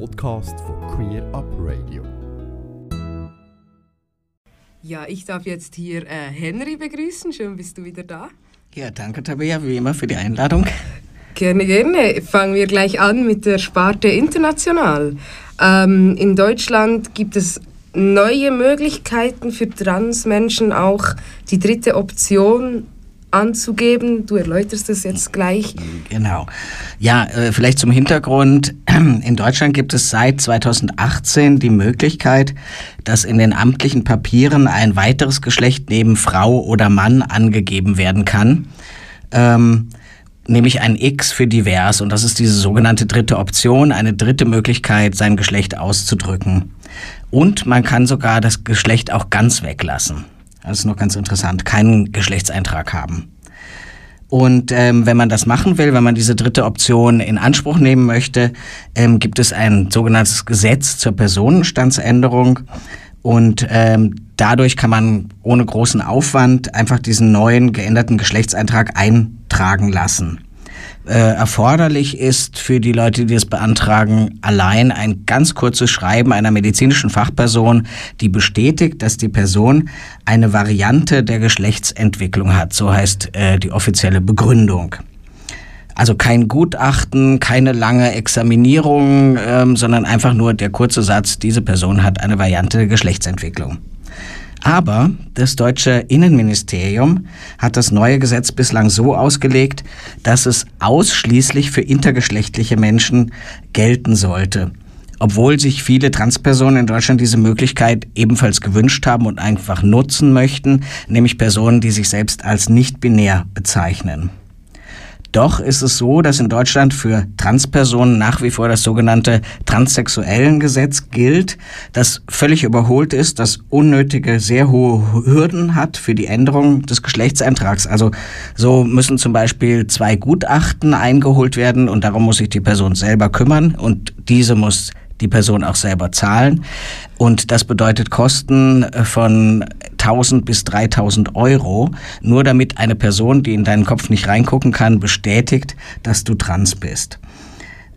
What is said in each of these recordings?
Podcast von Queer Up Radio. Ja, ich darf jetzt hier äh, Henry begrüßen. Schön bist du wieder da. Ja, danke Tabea, wie immer für die Einladung. Gerne, gerne. Fangen wir gleich an mit der Sparte International. Ähm, in Deutschland gibt es neue Möglichkeiten für Transmenschen auch die dritte Option anzugeben. Du erläuterst das jetzt gleich. Genau. Ja, äh, vielleicht zum Hintergrund. In Deutschland gibt es seit 2018 die Möglichkeit, dass in den amtlichen Papieren ein weiteres Geschlecht neben Frau oder Mann angegeben werden kann. Ähm, nämlich ein X für divers. Und das ist diese sogenannte dritte Option, eine dritte Möglichkeit, sein Geschlecht auszudrücken. Und man kann sogar das Geschlecht auch ganz weglassen. Das ist noch ganz interessant. Keinen Geschlechtseintrag haben. Und ähm, wenn man das machen will, wenn man diese dritte Option in Anspruch nehmen möchte, ähm, gibt es ein sogenanntes Gesetz zur Personenstandsänderung. Und ähm, dadurch kann man ohne großen Aufwand einfach diesen neuen geänderten Geschlechtseintrag eintragen lassen äh, erforderlich ist für die Leute, die es beantragen, allein ein ganz kurzes Schreiben einer medizinischen Fachperson, die bestätigt, dass die Person eine Variante der Geschlechtsentwicklung hat. So heißt äh, die offizielle Begründung. Also kein Gutachten, keine lange Examinierung, ähm, sondern einfach nur der kurze Satz, diese Person hat eine Variante der Geschlechtsentwicklung. Aber das deutsche Innenministerium hat das neue Gesetz bislang so ausgelegt, dass es ausschließlich für intergeschlechtliche Menschen gelten sollte. Obwohl sich viele Transpersonen in Deutschland diese Möglichkeit ebenfalls gewünscht haben und einfach nutzen möchten, nämlich Personen, die sich selbst als nicht binär bezeichnen. Doch ist es so, dass in Deutschland für Transpersonen nach wie vor das sogenannte transsexuellen Gesetz gilt, das völlig überholt ist, das unnötige, sehr hohe Hürden hat für die Änderung des Geschlechtseintrags. Also so müssen zum Beispiel zwei Gutachten eingeholt werden und darum muss sich die Person selber kümmern und diese muss die Person auch selber zahlen. Und das bedeutet Kosten von 1000 bis 3000 Euro, nur damit eine Person, die in deinen Kopf nicht reingucken kann, bestätigt, dass du trans bist.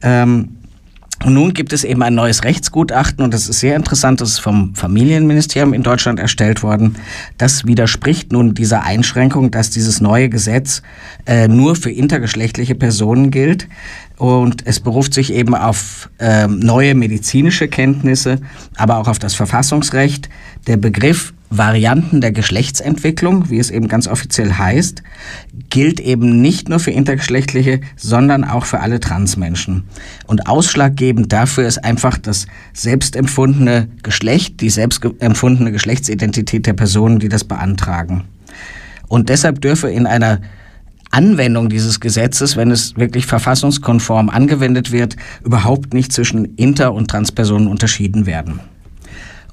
Ähm, und nun gibt es eben ein neues Rechtsgutachten und das ist sehr interessant, das ist vom Familienministerium in Deutschland erstellt worden. Das widerspricht nun dieser Einschränkung, dass dieses neue Gesetz äh, nur für intergeschlechtliche Personen gilt. Und es beruft sich eben auf äh, neue medizinische Kenntnisse, aber auch auf das Verfassungsrecht. Der Begriff Varianten der Geschlechtsentwicklung, wie es eben ganz offiziell heißt, gilt eben nicht nur für intergeschlechtliche, sondern auch für alle Transmenschen. Und ausschlaggebend dafür ist einfach das selbstempfundene Geschlecht, die selbstempfundene Geschlechtsidentität der Personen, die das beantragen. Und deshalb dürfe in einer Anwendung dieses Gesetzes, wenn es wirklich verfassungskonform angewendet wird, überhaupt nicht zwischen Inter- und Transpersonen unterschieden werden.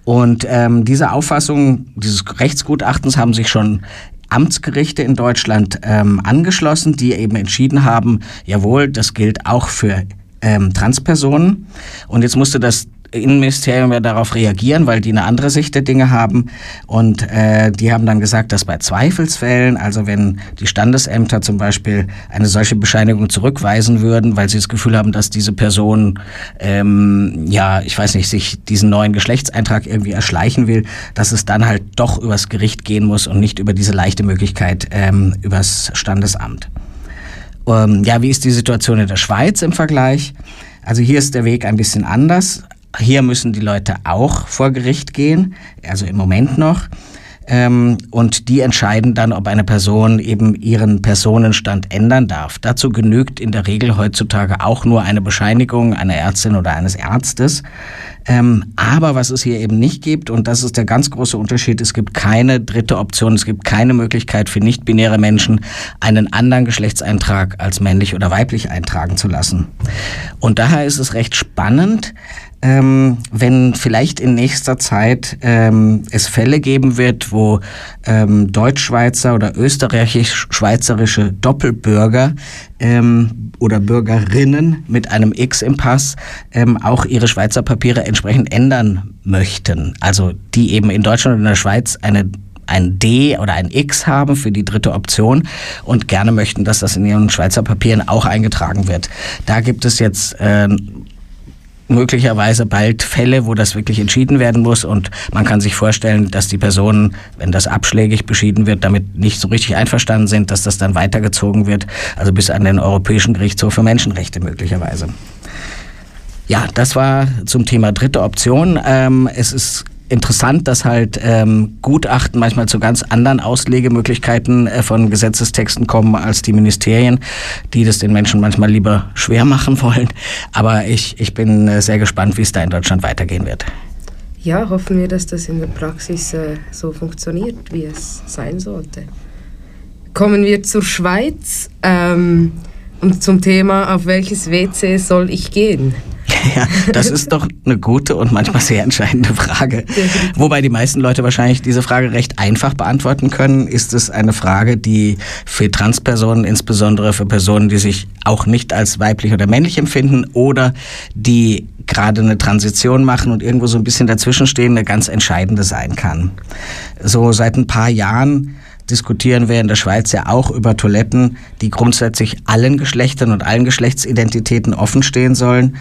Und ähm, diese Auffassung dieses Rechtsgutachtens haben sich schon Amtsgerichte in Deutschland ähm, angeschlossen, die eben entschieden haben, jawohl, das gilt auch für ähm, Transpersonen. Und jetzt musste das Innenministerium ja darauf reagieren, weil die eine andere Sicht der Dinge haben. Und äh, die haben dann gesagt, dass bei Zweifelsfällen, also wenn die Standesämter zum Beispiel eine solche Bescheinigung zurückweisen würden, weil sie das Gefühl haben, dass diese Person, ähm, ja, ich weiß nicht, sich diesen neuen Geschlechtseintrag irgendwie erschleichen will, dass es dann halt doch übers Gericht gehen muss und nicht über diese leichte Möglichkeit ähm, übers Standesamt. Ähm, ja, wie ist die Situation in der Schweiz im Vergleich? Also hier ist der Weg ein bisschen anders. Hier müssen die Leute auch vor Gericht gehen, also im Moment noch. Ähm, und die entscheiden dann, ob eine Person eben ihren Personenstand ändern darf. Dazu genügt in der Regel heutzutage auch nur eine Bescheinigung einer Ärztin oder eines Arztes. Ähm, aber was es hier eben nicht gibt, und das ist der ganz große Unterschied, es gibt keine dritte Option, es gibt keine Möglichkeit für nicht-binäre Menschen, einen anderen Geschlechtseintrag als männlich oder weiblich eintragen zu lassen. Und daher ist es recht spannend, ähm, wenn vielleicht in nächster Zeit ähm, es Fälle geben wird, wo ähm, Deutschschweizer oder österreichisch-schweizerische Doppelbürger ähm, oder Bürgerinnen mit einem X im Pass ähm, auch ihre Schweizer Papiere entsprechend ändern möchten. Also die eben in Deutschland und in der Schweiz eine ein D oder ein X haben für die dritte Option und gerne möchten, dass das in ihren Schweizer Papieren auch eingetragen wird. Da gibt es jetzt äh, möglicherweise bald Fälle, wo das wirklich entschieden werden muss und man kann sich vorstellen, dass die Personen, wenn das abschlägig beschieden wird, damit nicht so richtig einverstanden sind, dass das dann weitergezogen wird, also bis an den Europäischen Gerichtshof für Menschenrechte möglicherweise. Ja, das war zum Thema dritte Option. Ähm, es ist interessant, dass halt ähm, Gutachten manchmal zu ganz anderen Auslegemöglichkeiten äh, von Gesetzestexten kommen als die Ministerien, die das den Menschen manchmal lieber schwer machen wollen. Aber ich, ich bin äh, sehr gespannt, wie es da in Deutschland weitergehen wird. Ja, hoffen wir, dass das in der Praxis äh, so funktioniert, wie es sein sollte. Kommen wir zur Schweiz ähm, und zum Thema, auf welches WC soll ich gehen? Ja, das ist doch eine gute und manchmal sehr entscheidende Frage. Wobei die meisten Leute wahrscheinlich diese Frage recht einfach beantworten können. Ist es eine Frage, die für Transpersonen, insbesondere für Personen, die sich auch nicht als weiblich oder männlich empfinden oder die gerade eine Transition machen und irgendwo so ein bisschen dazwischen stehen, eine ganz entscheidende sein kann. So seit ein paar Jahren diskutieren wir in der Schweiz ja auch über Toiletten, die grundsätzlich allen Geschlechtern und allen Geschlechtsidentitäten offen stehen sollen.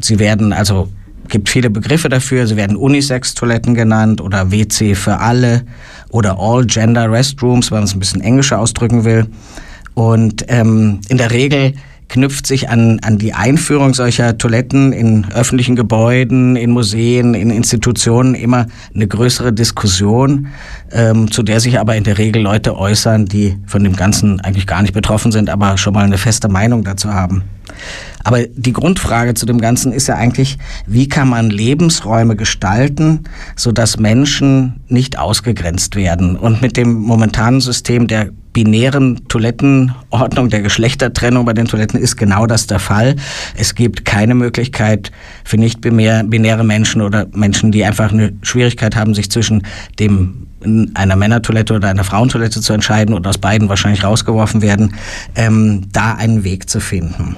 Sie werden also gibt viele Begriffe dafür. Sie werden Unisex-Toiletten genannt oder WC für alle oder All-Gender Restrooms, wenn man es ein bisschen englischer ausdrücken will. Und ähm, in der Regel knüpft sich an, an die Einführung solcher Toiletten in öffentlichen Gebäuden, in Museen, in Institutionen immer eine größere Diskussion, ähm, zu der sich aber in der Regel Leute äußern, die von dem Ganzen eigentlich gar nicht betroffen sind, aber schon mal eine feste Meinung dazu haben. Aber die Grundfrage zu dem Ganzen ist ja eigentlich, wie kann man Lebensräume gestalten, sodass Menschen nicht ausgegrenzt werden? Und mit dem momentanen System der binären Toilettenordnung, der Geschlechtertrennung bei den Toiletten ist genau das der Fall. Es gibt keine Möglichkeit für nicht binäre Menschen oder Menschen, die einfach eine Schwierigkeit haben, sich zwischen dem einer Männertoilette oder einer Frauentoilette zu entscheiden und aus beiden wahrscheinlich rausgeworfen werden, ähm, da einen Weg zu finden.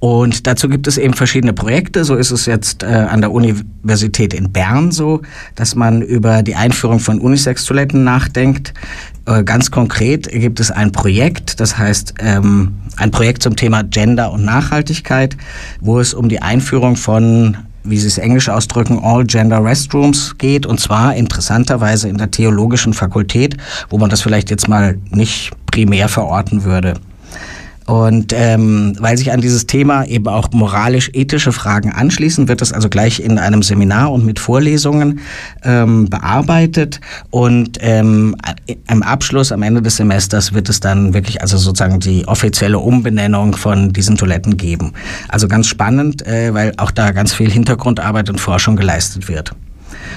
Und dazu gibt es eben verschiedene Projekte. So ist es jetzt äh, an der Universität in Bern so, dass man über die Einführung von Unisex-Toiletten nachdenkt. Äh, ganz konkret gibt es ein Projekt, das heißt ähm, ein Projekt zum Thema Gender und Nachhaltigkeit, wo es um die Einführung von wie Sie es englisch ausdrücken, All Gender Restrooms geht, und zwar interessanterweise in der theologischen Fakultät, wo man das vielleicht jetzt mal nicht primär verorten würde. Und ähm, weil sich an dieses Thema eben auch moralisch-ethische Fragen anschließen, wird es also gleich in einem Seminar und mit Vorlesungen ähm, bearbeitet. Und ähm, im Abschluss, am Ende des Semesters, wird es dann wirklich also sozusagen die offizielle Umbenennung von diesen Toiletten geben. Also ganz spannend, äh, weil auch da ganz viel Hintergrundarbeit und Forschung geleistet wird.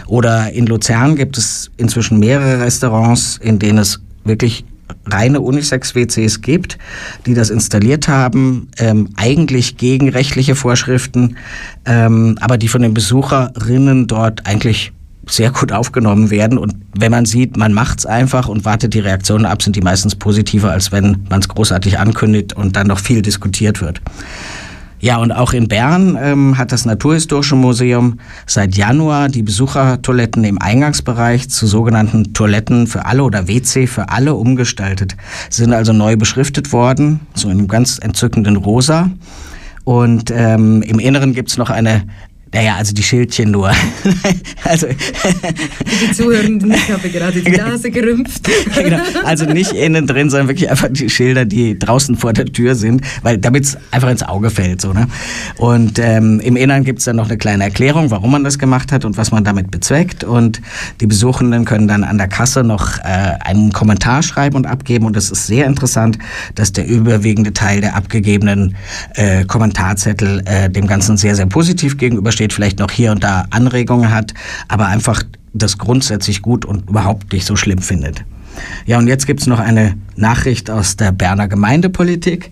Oder in Luzern gibt es inzwischen mehrere Restaurants, in denen es wirklich reine Unisex-WCs gibt, die das installiert haben, ähm, eigentlich gegen rechtliche Vorschriften, ähm, aber die von den Besucherinnen dort eigentlich sehr gut aufgenommen werden. Und wenn man sieht, man macht's einfach und wartet die Reaktionen ab, sind die meistens positiver, als wenn man es großartig ankündigt und dann noch viel diskutiert wird. Ja, und auch in Bern ähm, hat das Naturhistorische Museum seit Januar die Besuchertoiletten im Eingangsbereich zu sogenannten Toiletten für alle oder WC für alle umgestaltet. Sie sind also neu beschriftet worden, so in einem ganz entzückenden Rosa. Und ähm, im Inneren gibt's noch eine naja, also die Schildchen nur. also die Zuhörenden, ich habe gerade die Nase gerümpft. genau. Also nicht innen drin, sondern wirklich einfach die Schilder, die draußen vor der Tür sind, weil damit es einfach ins Auge fällt. So, ne? Und ähm, im Innern gibt es dann noch eine kleine Erklärung, warum man das gemacht hat und was man damit bezweckt. Und die Besuchenden können dann an der Kasse noch äh, einen Kommentar schreiben und abgeben. Und es ist sehr interessant, dass der überwiegende Teil der abgegebenen äh, Kommentarzettel äh, dem Ganzen sehr, sehr positiv gegenübersteht steht, vielleicht noch hier und da Anregungen hat, aber einfach das grundsätzlich gut und überhaupt nicht so schlimm findet. Ja, und jetzt gibt es noch eine Nachricht aus der Berner Gemeindepolitik.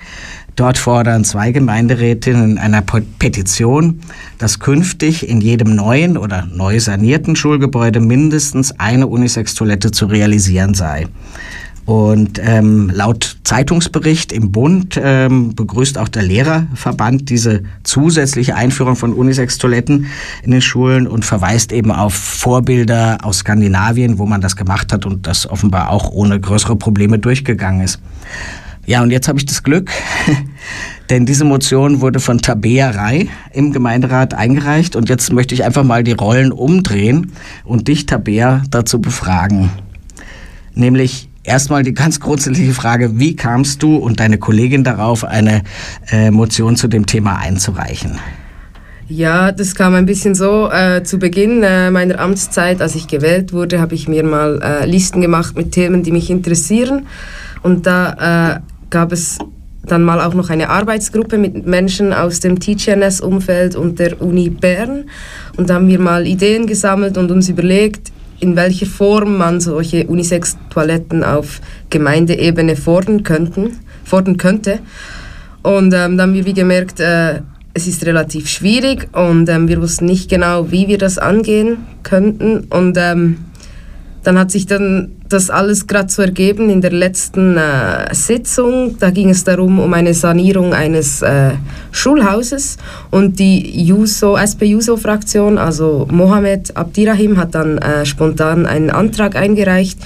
Dort fordern zwei Gemeinderätinnen in einer Petition, dass künftig in jedem neuen oder neu sanierten Schulgebäude mindestens eine Unisex-Toilette zu realisieren sei. Und ähm, laut Zeitungsbericht im Bund ähm, begrüßt auch der Lehrerverband diese zusätzliche Einführung von Unisex-Toiletten in den Schulen und verweist eben auf Vorbilder aus Skandinavien, wo man das gemacht hat und das offenbar auch ohne größere Probleme durchgegangen ist. Ja, und jetzt habe ich das Glück, Denn diese Motion wurde von Tabea Rai im Gemeinderat eingereicht und jetzt möchte ich einfach mal die Rollen umdrehen und dich, Tabea, dazu befragen. Nämlich erstmal die ganz grundsätzliche Frage, wie kamst du und deine Kollegin darauf, eine äh, Motion zu dem Thema einzureichen? Ja, das kam ein bisschen so. Äh, zu Beginn äh, meiner Amtszeit, als ich gewählt wurde, habe ich mir mal äh, Listen gemacht mit Themen, die mich interessieren. Und da äh, gab es dann mal auch noch eine Arbeitsgruppe mit Menschen aus dem TGNS-Umfeld und der Uni Bern. Und da haben wir mal Ideen gesammelt und uns überlegt, in welcher Form man solche Unisex-Toiletten auf Gemeindeebene fordern, könnten, fordern könnte. Und ähm, dann haben wir gemerkt, äh, es ist relativ schwierig und ähm, wir wussten nicht genau, wie wir das angehen könnten. Und ähm, dann hat sich dann das alles gerade so ergeben in der letzten äh, Sitzung. Da ging es darum, um eine Sanierung eines äh, Schulhauses und die Juso, SP-Juso-Fraktion, also Mohamed Abdirahim, hat dann äh, spontan einen Antrag eingereicht,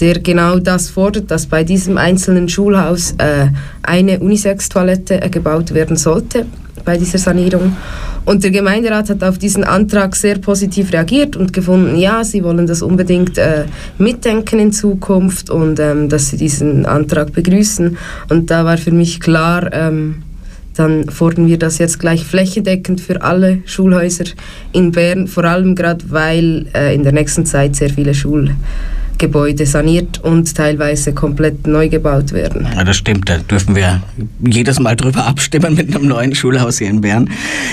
der genau das fordert, dass bei diesem einzelnen Schulhaus äh, eine Unisex-Toilette äh, gebaut werden sollte bei dieser Sanierung. Und der Gemeinderat hat auf diesen Antrag sehr positiv reagiert und gefunden, ja, sie wollen das unbedingt äh, mitdenken in Zukunft und ähm, dass sie diesen Antrag begrüßen. Und da war für mich klar, ähm, dann fordern wir das jetzt gleich flächendeckend für alle Schulhäuser in Bern, vor allem gerade weil äh, in der nächsten Zeit sehr viele Schulen Gebäude saniert und teilweise komplett neu gebaut werden. Ja, das stimmt. Da dürfen wir jedes Mal drüber abstimmen mit einem neuen Schulhaus hier in Bern.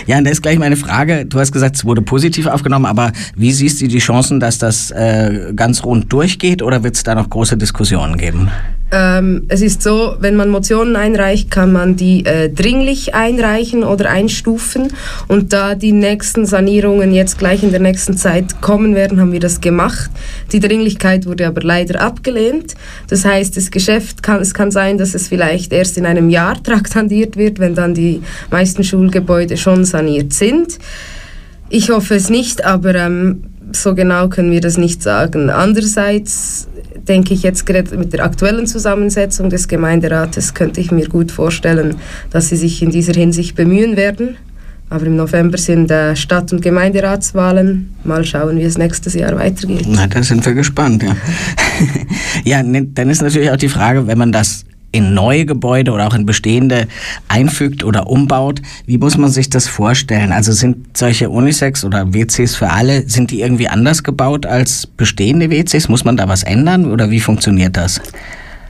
Ja, und da ist gleich meine Frage. Du hast gesagt, es wurde positiv aufgenommen, aber wie siehst du die Chancen, dass das äh, ganz rund durchgeht oder wird es da noch große Diskussionen geben? Ähm, es ist so, wenn man Motionen einreicht, kann man die äh, dringlich einreichen oder einstufen. Und da die nächsten Sanierungen jetzt gleich in der nächsten Zeit kommen werden, haben wir das gemacht. Die Dringlichkeit wurde aber leider abgelehnt. Das heißt, das Geschäft kann, es kann sein, dass es vielleicht erst in einem Jahr traktandiert wird, wenn dann die meisten Schulgebäude schon saniert sind. Ich hoffe es nicht, aber ähm, so genau können wir das nicht sagen. Andererseits denke ich jetzt gerade mit der aktuellen Zusammensetzung des Gemeinderates könnte ich mir gut vorstellen, dass sie sich in dieser Hinsicht bemühen werden. Aber im November sind äh, Stadt- und Gemeinderatswahlen. Mal schauen, wie es nächstes Jahr weitergeht. Na, da sind wir gespannt, ja. ja, ne, dann ist natürlich auch die Frage, wenn man das in neue Gebäude oder auch in bestehende einfügt oder umbaut. Wie muss man sich das vorstellen? Also sind solche Unisex oder WCs für alle, sind die irgendwie anders gebaut als bestehende WCs? Muss man da was ändern oder wie funktioniert das?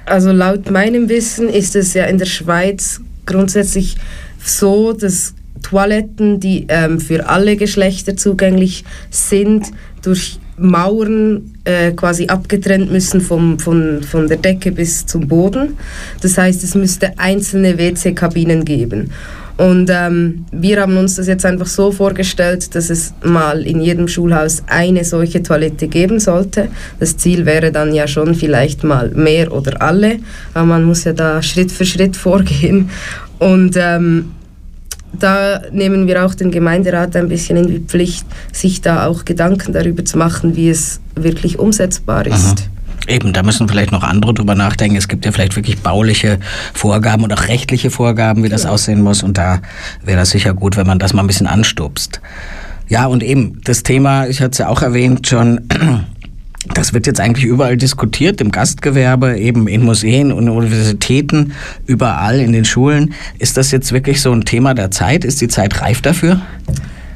Also laut meinem Wissen ist es ja in der Schweiz grundsätzlich so, dass Toiletten, die ähm, für alle Geschlechter zugänglich sind, durch Mauern äh, quasi abgetrennt müssen vom, von, von der Decke bis zum Boden. Das heißt, es müsste einzelne WC-Kabinen geben. Und ähm, wir haben uns das jetzt einfach so vorgestellt, dass es mal in jedem Schulhaus eine solche Toilette geben sollte. Das Ziel wäre dann ja schon vielleicht mal mehr oder alle, aber man muss ja da Schritt für Schritt vorgehen. Und ähm, da nehmen wir auch den Gemeinderat ein bisschen in die Pflicht, sich da auch Gedanken darüber zu machen, wie es wirklich umsetzbar ist. Aha. Eben, da müssen vielleicht noch andere drüber nachdenken. Es gibt ja vielleicht wirklich bauliche Vorgaben und auch rechtliche Vorgaben, wie das ja. aussehen muss. Und da wäre das sicher gut, wenn man das mal ein bisschen anstupst. Ja, und eben das Thema, ich hatte es ja auch erwähnt schon, das wird jetzt eigentlich überall diskutiert, im Gastgewerbe, eben in Museen und Universitäten, überall in den Schulen. Ist das jetzt wirklich so ein Thema der Zeit? Ist die Zeit reif dafür?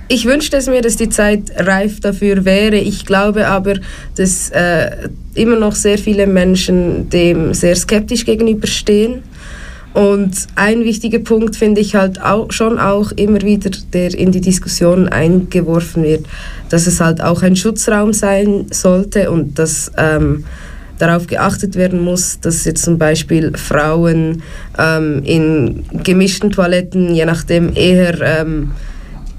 Ich wünschte es mir, dass die Zeit reif dafür wäre. Ich glaube aber, dass äh, immer noch sehr viele Menschen dem sehr skeptisch gegenüberstehen. Und ein wichtiger Punkt finde ich halt auch, schon auch immer wieder, der in die Diskussion eingeworfen wird, dass es halt auch ein Schutzraum sein sollte und dass ähm, darauf geachtet werden muss, dass jetzt zum Beispiel Frauen ähm, in gemischten Toiletten, je nachdem eher ähm,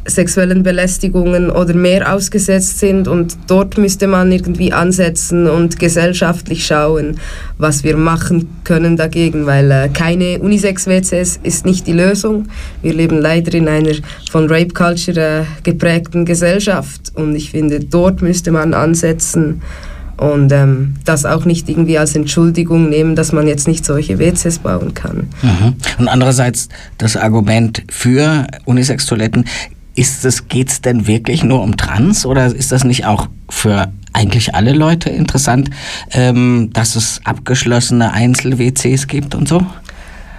sexuellen Belästigungen oder mehr ausgesetzt sind und dort müsste man irgendwie ansetzen und gesellschaftlich schauen, was wir machen können dagegen, weil äh, keine Unisex-WCs ist nicht die Lösung. Wir leben leider in einer von Rape Culture äh, geprägten Gesellschaft und ich finde, dort müsste man ansetzen und ähm, das auch nicht irgendwie als Entschuldigung nehmen, dass man jetzt nicht solche WCs bauen kann. Mhm. Und andererseits das Argument für Unisex-Toiletten, ist es, geht es denn wirklich nur um Trans oder ist das nicht auch für eigentlich alle Leute interessant, ähm, dass es abgeschlossene Einzel-WCs gibt und so?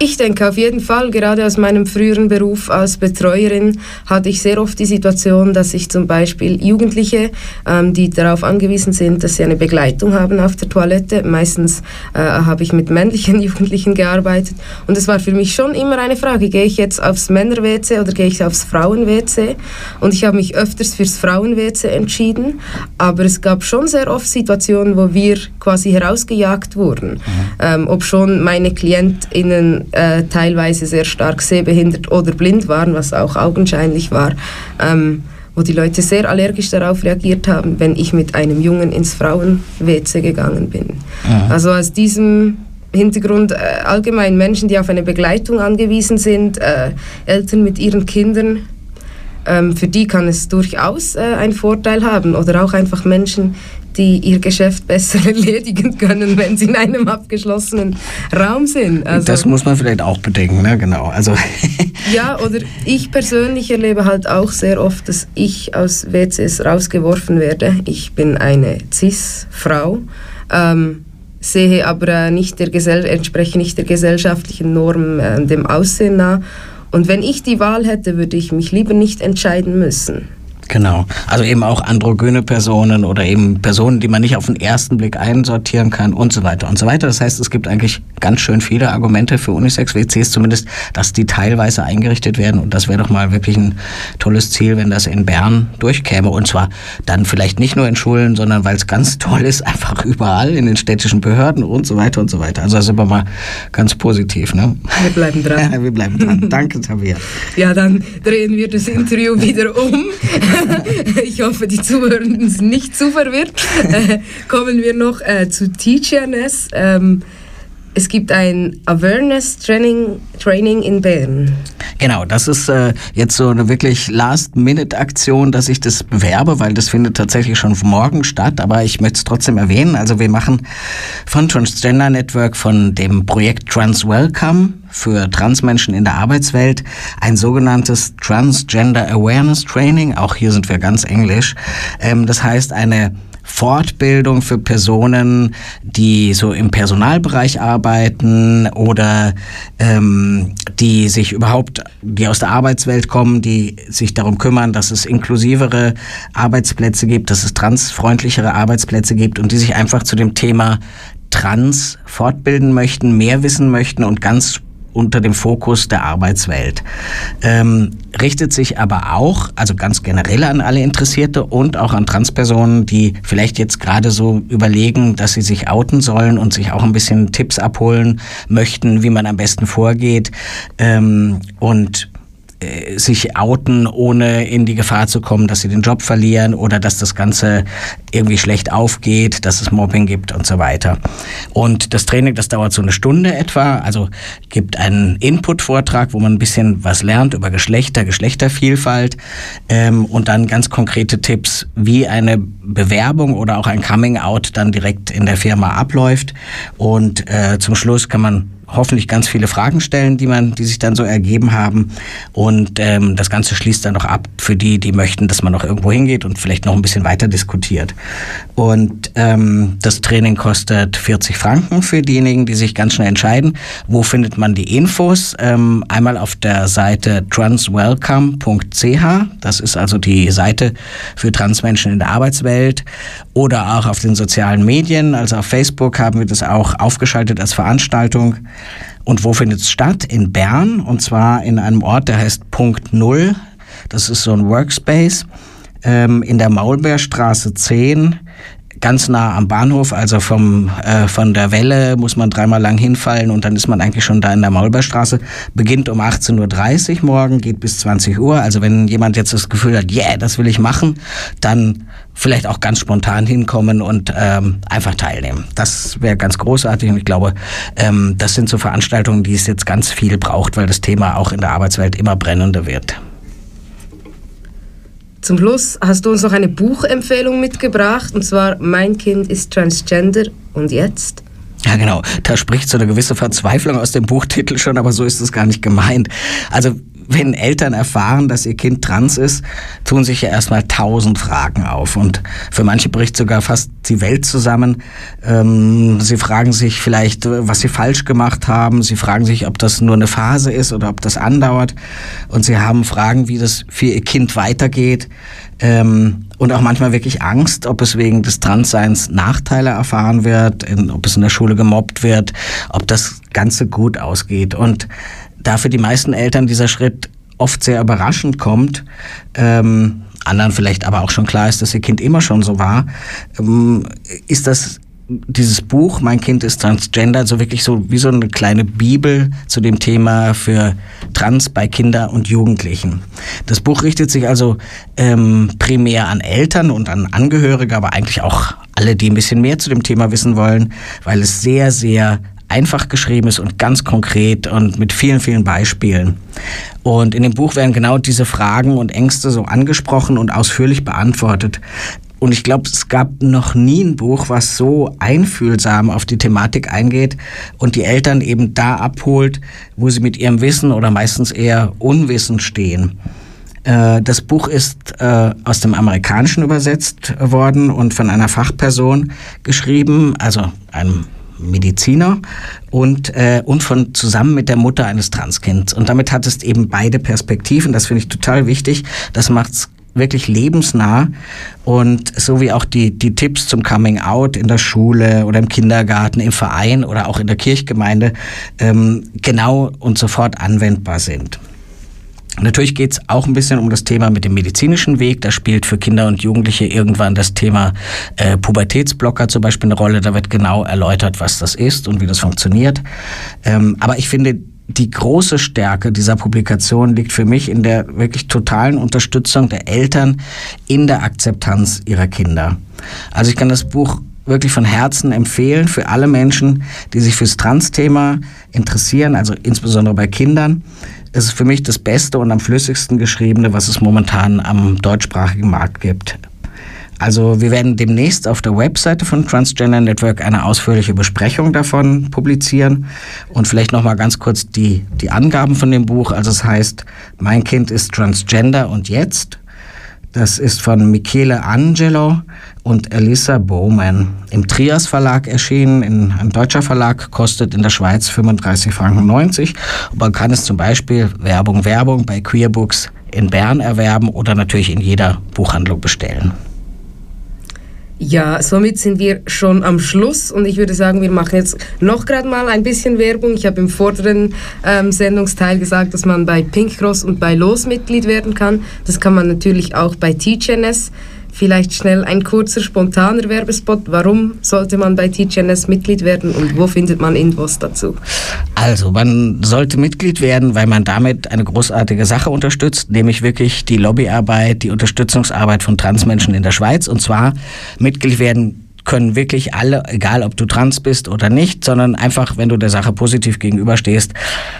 Ich denke auf jeden Fall, gerade aus meinem früheren Beruf als Betreuerin hatte ich sehr oft die Situation, dass ich zum Beispiel Jugendliche, ähm, die darauf angewiesen sind, dass sie eine Begleitung haben auf der Toilette, meistens äh, habe ich mit männlichen Jugendlichen gearbeitet und es war für mich schon immer eine Frage, gehe ich jetzt aufs Männer-WC oder gehe ich aufs Frauen-WC? Und ich habe mich öfters fürs Frauen-WC entschieden, aber es gab schon sehr oft Situationen, wo wir quasi herausgejagt wurden, mhm. ähm, ob schon meine KlientInnen äh, teilweise sehr stark sehbehindert oder blind waren, was auch augenscheinlich war, ähm, wo die Leute sehr allergisch darauf reagiert haben, wenn ich mit einem Jungen ins Frauen-WC gegangen bin. Mhm. Also aus diesem Hintergrund äh, allgemein Menschen, die auf eine Begleitung angewiesen sind, äh, Eltern mit ihren Kindern, ähm, für die kann es durchaus äh, einen Vorteil haben. Oder auch einfach Menschen, die ihr Geschäft besser erledigen können, wenn sie in einem abgeschlossenen Raum sind. Also, das muss man vielleicht auch bedenken, ne? genau. Also ja, oder ich persönlich erlebe halt auch sehr oft, dass ich aus WCs rausgeworfen werde. Ich bin eine Cis-Frau. Ähm, sehe aber nicht der Gesell entspreche nicht der gesellschaftlichen Norm äh, dem Aussehen nach. Und wenn ich die Wahl hätte, würde ich mich lieber nicht entscheiden müssen. Genau. Also eben auch androgyne Personen oder eben Personen, die man nicht auf den ersten Blick einsortieren kann und so weiter und so weiter. Das heißt, es gibt eigentlich ganz schön viele Argumente für Unisex-WCs, zumindest, dass die teilweise eingerichtet werden. Und das wäre doch mal wirklich ein tolles Ziel, wenn das in Bern durchkäme. Und zwar dann vielleicht nicht nur in Schulen, sondern weil es ganz toll ist, einfach überall in den städtischen Behörden und so weiter und so weiter. Also da sind wir mal ganz positiv. Ne? Wir bleiben dran. Ja, wir bleiben dran. Danke, Tabea. Ja, dann drehen wir das Interview wieder um. ich hoffe, die Zuhörenden sind nicht zu verwirrt. Äh, kommen wir noch äh, zu Teacherness. Ähm, es gibt ein Awareness Training, Training in Bern. Genau, das ist äh, jetzt so eine wirklich Last-Minute-Aktion, dass ich das bewerbe, weil das findet tatsächlich schon morgen statt, aber ich möchte es trotzdem erwähnen. Also wir machen von Transgender Network, von dem Projekt Trans Welcome für Transmenschen in der Arbeitswelt, ein sogenanntes Transgender Awareness Training. Auch hier sind wir ganz englisch. Ähm, das heißt eine Fortbildung für Personen, die so im Personalbereich arbeiten oder ähm, die sich überhaupt, die aus der Arbeitswelt kommen, die sich darum kümmern, dass es inklusivere Arbeitsplätze gibt, dass es transfreundlichere Arbeitsplätze gibt und die sich einfach zu dem Thema Trans fortbilden möchten, mehr wissen möchten und ganz unter dem Fokus der Arbeitswelt. Ähm, richtet sich aber auch, also ganz generell an alle Interessierte und auch an Transpersonen, die vielleicht jetzt gerade so überlegen, dass sie sich outen sollen und sich auch ein bisschen Tipps abholen möchten, wie man am besten vorgeht. Ähm, und äh, sich outen, ohne in die Gefahr zu kommen, dass sie den Job verlieren oder dass das Ganze irgendwie schlecht aufgeht, dass es Mobbing gibt und so weiter. Und das Training, das dauert so eine Stunde etwa, also gibt einen Input-Vortrag, wo man ein bisschen was lernt über Geschlechter, Geschlechtervielfalt ähm, und dann ganz konkrete Tipps, wie eine Bewerbung oder auch ein Coming-out dann direkt in der Firma abläuft. Und äh, zum Schluss kann man hoffentlich ganz viele Fragen stellen, die man, die sich dann so ergeben haben. Und ähm, das Ganze schließt dann noch ab für die, die möchten, dass man noch irgendwo hingeht und vielleicht noch ein bisschen weiter diskutiert. Und ähm, das Training kostet 40 Franken für diejenigen, die sich ganz schnell entscheiden. Wo findet man die Infos? Ähm, einmal auf der Seite transwelcome.ch. Das ist also die Seite für Transmenschen in der Arbeitswelt. Oder auch auf den sozialen Medien. Also auf Facebook haben wir das auch aufgeschaltet als Veranstaltung. Und wo findet es statt? In Bern und zwar in einem Ort, der heißt Punkt Null. Das ist so ein Workspace ähm, in der Maulbeerstraße 10 ganz nah am Bahnhof, also vom, äh, von der Welle muss man dreimal lang hinfallen und dann ist man eigentlich schon da in der Maulbeerstraße. Beginnt um 18.30 Uhr morgen, geht bis 20 Uhr. Also wenn jemand jetzt das Gefühl hat, yeah, das will ich machen, dann vielleicht auch ganz spontan hinkommen und ähm, einfach teilnehmen. Das wäre ganz großartig und ich glaube, ähm, das sind so Veranstaltungen, die es jetzt ganz viel braucht, weil das Thema auch in der Arbeitswelt immer brennender wird. zum Schluss hast du uns noch eine Buchempfehlung mitgebracht, und zwar Mein Kind ist Transgender und jetzt? Ja, genau. Da spricht so eine gewisse Verzweiflung aus dem Buchtitel schon, aber so ist es gar nicht gemeint. Also wenn Eltern erfahren, dass ihr Kind trans ist, tun sich ja erstmal tausend Fragen auf. Und für manche bricht sogar fast die Welt zusammen. Ähm, sie fragen sich vielleicht, was sie falsch gemacht haben. Sie fragen sich, ob das nur eine Phase ist oder ob das andauert. Und sie haben Fragen, wie das für ihr Kind weitergeht. Ähm, und auch manchmal wirklich Angst, ob es wegen des Transseins Nachteile erfahren wird, in, ob es in der Schule gemobbt wird, ob das Ganze gut ausgeht. Und da für die meisten Eltern dieser Schritt oft sehr überraschend kommt, ähm, anderen vielleicht aber auch schon klar ist, dass ihr Kind immer schon so war, ähm, ist das dieses Buch, Mein Kind ist Transgender, so wirklich so wie so eine kleine Bibel zu dem Thema für Trans bei Kinder und Jugendlichen. Das Buch richtet sich also ähm, primär an Eltern und an Angehörige, aber eigentlich auch alle, die ein bisschen mehr zu dem Thema wissen wollen, weil es sehr, sehr einfach geschrieben ist und ganz konkret und mit vielen, vielen Beispielen. Und in dem Buch werden genau diese Fragen und Ängste so angesprochen und ausführlich beantwortet. Und ich glaube, es gab noch nie ein Buch, was so einfühlsam auf die Thematik eingeht und die Eltern eben da abholt, wo sie mit ihrem Wissen oder meistens eher Unwissen stehen. Äh, das Buch ist äh, aus dem Amerikanischen übersetzt worden und von einer Fachperson geschrieben, also einem Mediziner und, äh, und von zusammen mit der Mutter eines Transkinds. Und damit hat es eben beide Perspektiven. Das finde ich total wichtig. Das macht es wirklich lebensnah und so wie auch die, die Tipps zum Coming Out in der Schule oder im Kindergarten, im Verein oder auch in der Kirchgemeinde ähm, genau und sofort anwendbar sind. Natürlich geht es auch ein bisschen um das Thema mit dem medizinischen Weg. Da spielt für Kinder und Jugendliche irgendwann das Thema äh, Pubertätsblocker zum Beispiel eine Rolle. Da wird genau erläutert, was das ist und wie das funktioniert. Ähm, aber ich finde, die große Stärke dieser Publikation liegt für mich in der wirklich totalen Unterstützung der Eltern in der Akzeptanz ihrer Kinder. Also ich kann das Buch wirklich von Herzen empfehlen für alle Menschen, die sich fürs Trans-Thema interessieren, also insbesondere bei Kindern es ist für mich das beste und am flüssigsten geschriebene, was es momentan am deutschsprachigen Markt gibt. Also wir werden demnächst auf der Webseite von Transgender Network eine ausführliche Besprechung davon publizieren und vielleicht noch mal ganz kurz die die Angaben von dem Buch. Also es heißt Mein Kind ist Transgender und jetzt das ist von Michele Angelo und Elisa Bowman. Im Trias Verlag erschienen, in, ein deutscher Verlag, kostet in der Schweiz 35,90 Franken. Man kann es zum Beispiel Werbung, Werbung bei Queerbooks in Bern erwerben oder natürlich in jeder Buchhandlung bestellen. Ja, somit sind wir schon am Schluss und ich würde sagen, wir machen jetzt noch gerade mal ein bisschen Werbung. Ich habe im vorderen ähm, Sendungsteil gesagt, dass man bei Pink Cross und bei Los Mitglied werden kann. Das kann man natürlich auch bei TGNS. Vielleicht schnell ein kurzer, spontaner Werbespot. Warum sollte man bei TGNS Mitglied werden und wo findet man Infos dazu? Also, man sollte Mitglied werden, weil man damit eine großartige Sache unterstützt, nämlich wirklich die Lobbyarbeit, die Unterstützungsarbeit von Transmenschen in der Schweiz. Und zwar Mitglied werden können wirklich alle, egal ob du trans bist oder nicht, sondern einfach, wenn du der Sache positiv gegenüberstehst,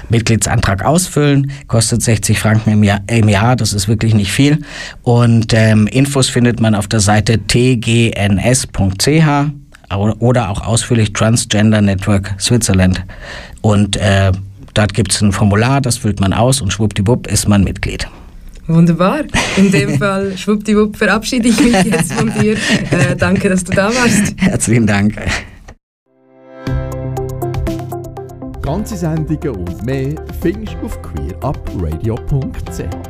Mitgliedsantrag ausfüllen, kostet 60 Franken im Jahr, im Jahr das ist wirklich nicht viel. Und ähm, Infos findet man auf der Seite tgns.ch oder auch ausführlich Transgender Network Switzerland. Und äh, dort gibt es ein Formular, das füllt man aus und schwuppdiwupp ist man Mitglied. Wunderbar. In dem Fall, schwuppdiwupp, verabschiede ich mich jetzt von dir. Äh, danke, dass du da warst. Herzlichen Dank. Ganze Sendungen und mehr findest du auf queerupradio.ch.